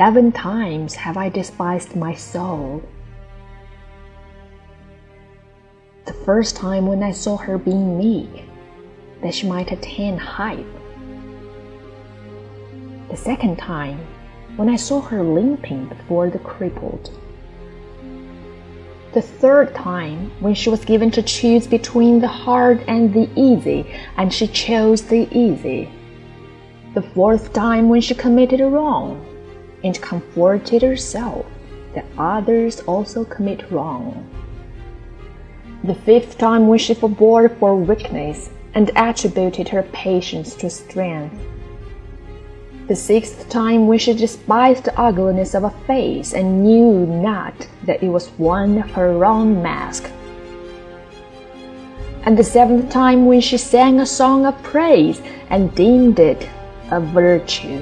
Seven times have I despised my soul. The first time when I saw her being meek, that she might attain height. The second time when I saw her limping before the crippled. The third time when she was given to choose between the hard and the easy, and she chose the easy. The fourth time when she committed a wrong and comforted herself that others also commit wrong. The fifth time when she forbore for weakness and attributed her patience to strength. The sixth time when she despised the ugliness of a face and knew not that it was one of her own mask. And the seventh time when she sang a song of praise and deemed it a virtue.